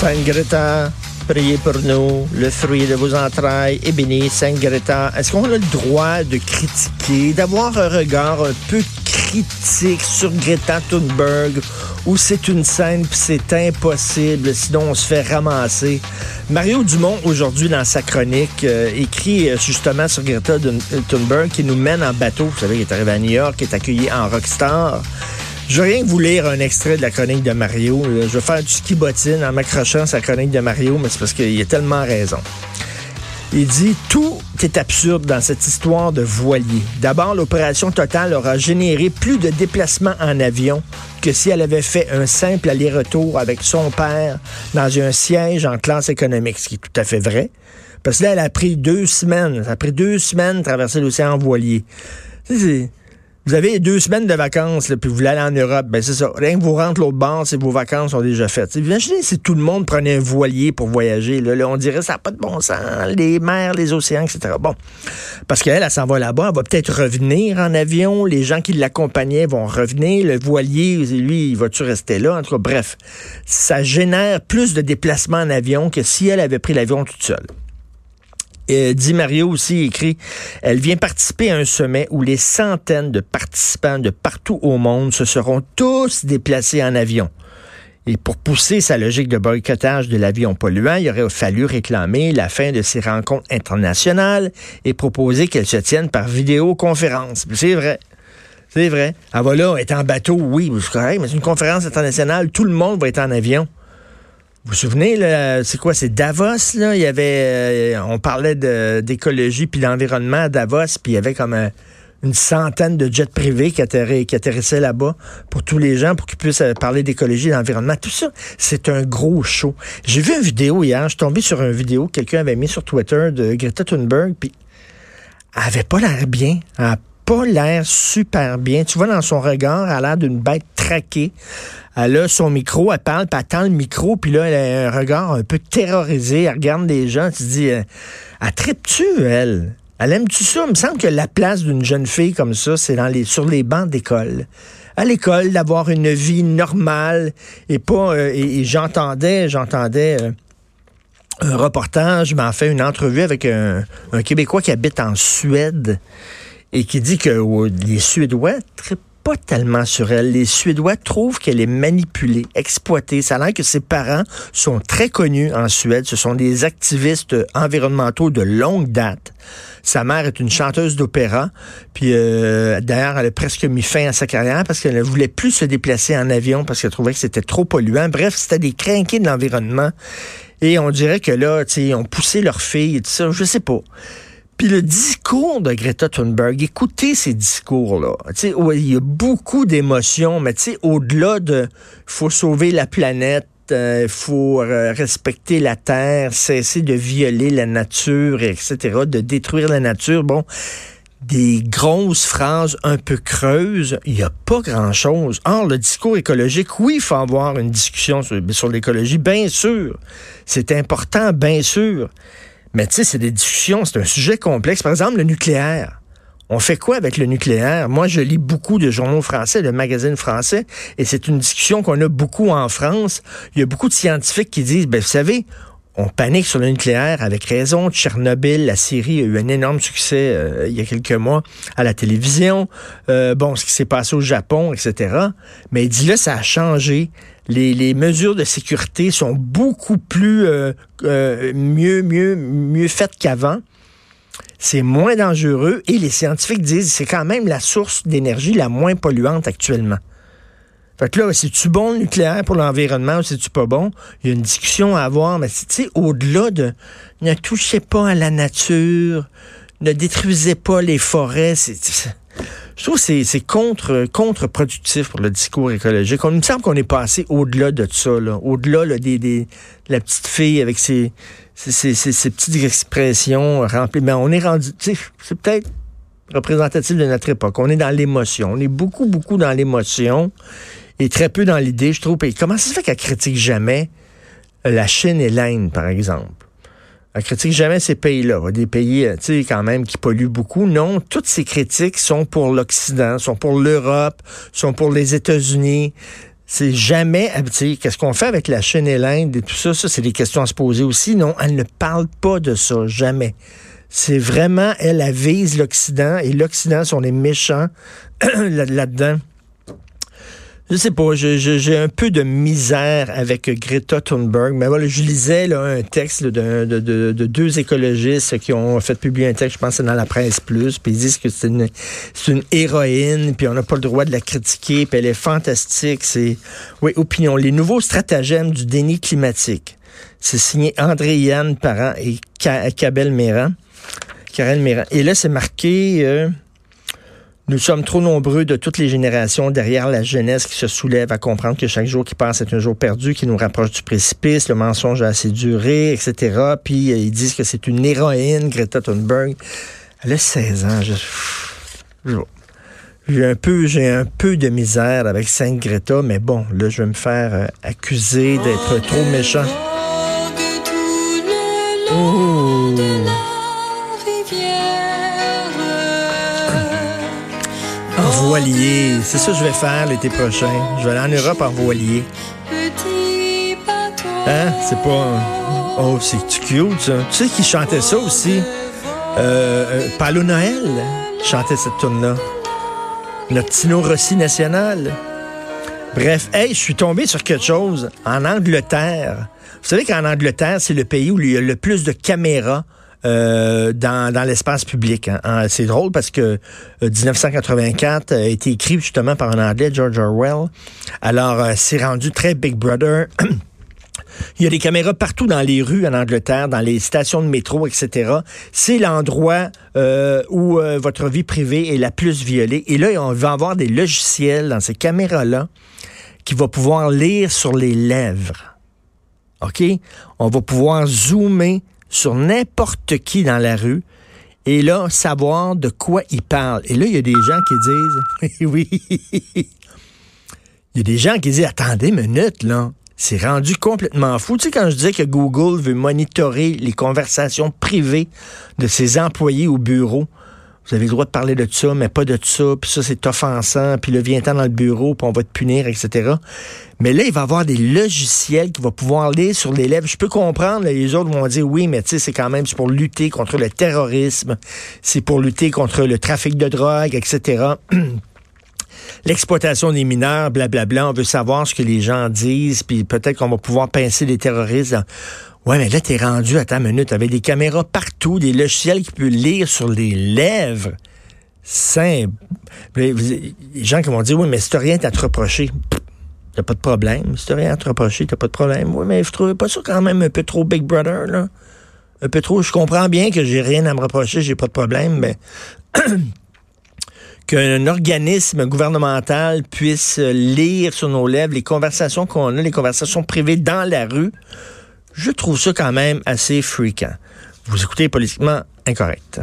Sainte Greta, priez pour nous. Le fruit de vos entrailles est béni. Sainte Greta, est-ce qu'on a le droit de critiquer, d'avoir un regard un peu critique sur Greta Thunberg ou c'est une scène puis c'est impossible, sinon on se fait ramasser? Mario Dumont, aujourd'hui, dans sa chronique, euh, écrit euh, justement sur Greta Thunberg qui nous mène en bateau. Vous savez, il est arrivé à New York, qui est accueilli en rockstar. Je vais rien que vous lire un extrait de la chronique de Mario. Je vais faire du ski bottine en m'accrochant sa chronique de Mario, mais c'est parce qu'il a tellement raison. Il dit tout est absurde dans cette histoire de voilier. D'abord, l'opération Total aura généré plus de déplacements en avion que si elle avait fait un simple aller-retour avec son père dans un siège en classe économique, ce qui est tout à fait vrai. Parce que là, elle a pris deux semaines. Ça a pris deux semaines de traverser l'océan en voilier. Vous avez deux semaines de vacances, puis vous voulez aller en Europe, ben c'est ça. Rien que vous rentrez l'autre bord, c'est vos vacances sont déjà faites. imaginez si tout le monde prenait un voilier pour voyager. Là, on dirait ça n'a pas de bon sens. Les mers, les océans, etc. Bon. Parce qu'elle, elle, s'en va là-bas, elle va peut-être revenir en avion. Les gens qui l'accompagnaient vont revenir. Le voilier, lui, il va-tu rester là? En tout cas, bref. Ça génère plus de déplacements en avion que si elle avait pris l'avion toute seule. Et dit Mario aussi écrit, elle vient participer à un sommet où les centaines de participants de partout au monde se seront tous déplacés en avion. Et pour pousser sa logique de boycottage de l'avion polluant, il aurait fallu réclamer la fin de ces rencontres internationales et proposer qu'elles se tiennent par vidéoconférence. C'est vrai. C'est vrai. Ah voilà, être en bateau, oui, correct, mais c'est une conférence internationale, tout le monde va être en avion. Vous vous souvenez, c'est quoi, c'est Davos, là? Il y avait, euh, on parlait d'écologie puis d'environnement à Davos, puis il y avait comme une centaine de jets privés qui, qui atterrissaient là-bas pour tous les gens, pour qu'ils puissent euh, parler d'écologie et d'environnement. Tout ça, c'est un gros show. J'ai vu une vidéo hier, je suis tombé sur une vidéo que quelqu'un avait mis sur Twitter de Greta Thunberg, puis elle avait pas l'air bien. Elle pas l'air super bien. Tu vois dans son regard, elle a l'air d'une bête traquée. Elle a son micro, elle parle, puis elle tend le micro, puis là, elle a un regard un peu terrorisé. Elle regarde des gens, tu te dis, euh, elle elle? Elle aime-tu ça? Il me semble que la place d'une jeune fille comme ça, c'est dans les, sur les bancs d'école. À l'école, d'avoir une vie normale et pas. Euh, et, j'entendais, j'entendais. Euh, un reportage, m'en fait une entrevue avec un Québécois qui habite en Suède et qui dit que les Suédois trippent pas tellement sur elle. Les Suédois trouvent qu'elle est manipulée, exploitée. Ça a l'air que ses parents sont très connus en Suède. Ce sont des activistes environnementaux de longue date. Sa mère est une chanteuse d'opéra. Puis euh, d'ailleurs, elle a presque mis fin à sa carrière parce qu'elle ne voulait plus se déplacer en avion parce qu'elle trouvait que c'était trop polluant. Bref, c'était des crinqués de l'environnement. Et on dirait que là, tu sais, ils ont poussé leur fille et tout ça. Je sais pas. Puis le discours de Greta Thunberg, écoutez ces discours-là. il y a beaucoup d'émotions, mais au-delà de faut sauver la planète, il euh, faut euh, respecter la terre, cesser de violer la nature, etc., de détruire la nature. Bon, des grosses phrases un peu creuses, il n'y a pas grand-chose. Or, le discours écologique, oui, il faut avoir une discussion sur l'écologie, bien sûr. C'est important, bien sûr. Mais tu sais, c'est des discussions, c'est un sujet complexe. Par exemple, le nucléaire. On fait quoi avec le nucléaire? Moi, je lis beaucoup de journaux français, de magazines français, et c'est une discussion qu'on a beaucoup en France. Il y a beaucoup de scientifiques qui disent, ben, vous savez, on panique sur le nucléaire avec raison. Tchernobyl, la Syrie a eu un énorme succès euh, il y a quelques mois à la télévision. Euh, bon, ce qui s'est passé au Japon, etc. Mais il dit là, ça a changé. Les, mesures de sécurité sont beaucoup plus euh, mieux, mieux, mieux faites qu'avant. C'est moins dangereux et les scientifiques disent c'est quand même la source d'énergie la moins polluante actuellement. Fait que là, c'est-tu bon le nucléaire pour l'environnement ou c'est-tu pas bon? Il y a une discussion à avoir, mais tu sais, au-delà de ne touchez pas à la nature, ne détruisez pas les forêts, c'est. Je trouve que c'est contre, contre-productif pour le discours écologique. On, il me semble qu'on est passé au-delà de ça, au-delà des, des, de la petite fille avec ses, ses, ses, petites expressions remplies. Mais on est rendu, c'est peut-être représentatif de notre époque. On est dans l'émotion. On est beaucoup, beaucoup dans l'émotion et très peu dans l'idée, je trouve. Et comment ça se fait qu'elle critique jamais la Chine et l'Inde, par exemple? Elle critique jamais ces pays-là, des pays, euh, tu sais, quand même, qui polluent beaucoup. Non, toutes ces critiques sont pour l'Occident, sont pour l'Europe, sont pour les États-Unis. C'est jamais, qu'est-ce qu'on fait avec la chaîne et l'Inde et tout ça, ça c'est des questions à se poser aussi. Non, elle ne parle pas de ça, jamais. C'est vraiment, elle, elle vise l'Occident et l'Occident sont les méchants là-dedans. Je sais pas, j'ai un peu de misère avec Greta Thunberg, mais voilà, je lisais là, un texte de, de, deux écologistes qui ont fait publier un texte, je pense c'est dans la presse plus, puis ils disent que c'est une, une héroïne, puis on n'a pas le droit de la critiquer, puis elle est fantastique. C'est, oui, opinion. Les nouveaux stratagèmes du déni climatique. C'est signé André Yann Parent et Kabel Méran. Karel Méran. Et là, c'est marqué... Euh, nous sommes trop nombreux de toutes les générations derrière la jeunesse qui se soulève à comprendre que chaque jour qui passe est un jour perdu, qui nous rapproche du précipice, le mensonge a assez duré, etc. Puis euh, ils disent que c'est une héroïne, Greta Thunberg. Elle a 16 ans. j'ai un peu, j'ai un peu de misère avec Sainte Greta, mais bon, là, je vais me faire euh, accuser d'être trop méchant. Oh. Voilier. C'est ça que je vais faire l'été prochain. Je vais aller en Europe en voilier. Hein? C'est pas... Oh, c'est cute, ça. Tu sais qui chantait ça aussi? Euh, euh Palo Noël chantait cette tune-là. Notre Tino Rossi national. Bref, hey, je suis tombé sur quelque chose en Angleterre. Vous savez qu'en Angleterre, c'est le pays où il y a le plus de caméras euh, dans, l'espace public. Hein. C'est drôle parce que 1984 euh, a été écrit justement par un Anglais, George Orwell. Alors, euh, c'est rendu très Big Brother. Il y a des caméras partout dans les rues en Angleterre, dans les stations de métro, etc. C'est l'endroit où votre vie privée est la plus violée. Et là, on va avoir des logiciels dans ces caméras-là qui vont pouvoir lire sur les lèvres. OK? On va pouvoir zoomer sur n'importe qui dans la rue et là, savoir de quoi il parle. Et là, il y a des gens qui disent, oui, il y a des gens qui disent, attendez une minute, là. C'est rendu complètement fou. Tu sais, quand je disais que Google veut monitorer les conversations privées de ses employés au bureau, vous avez le droit de parler de ça, mais pas de ça, puis ça, c'est offensant, puis là, viens-t'en dans le bureau, puis on va te punir, etc. Mais là, il va y avoir des logiciels qui vont pouvoir lire sur les lèvres. Je peux comprendre, les autres vont dire, oui, mais tu sais, c'est quand même pour lutter contre le terrorisme, c'est pour lutter contre le trafic de drogue, etc. l'exploitation des mineurs, blablabla. On veut savoir ce que les gens disent, puis peut-être qu'on va pouvoir pincer les terroristes. Ouais, mais là, t'es rendu à ta minute avec des caméras partout, des logiciels qui peuvent lire sur les lèvres. Simple. Les gens qui vont dire, oui, mais si t'as rien à te reprocher, t'as pas de problème. Si t'as rien à te reprocher, t'as pas de problème. Oui, mais je trouvais pas ça quand même un peu trop Big Brother, là. Un peu trop. Je comprends bien que j'ai rien à me reprocher, j'ai pas de problème, mais qu'un organisme gouvernemental puisse lire sur nos lèvres les conversations qu'on a, les conversations privées dans la rue, je trouve ça quand même assez fréquent. Vous écoutez politiquement incorrect.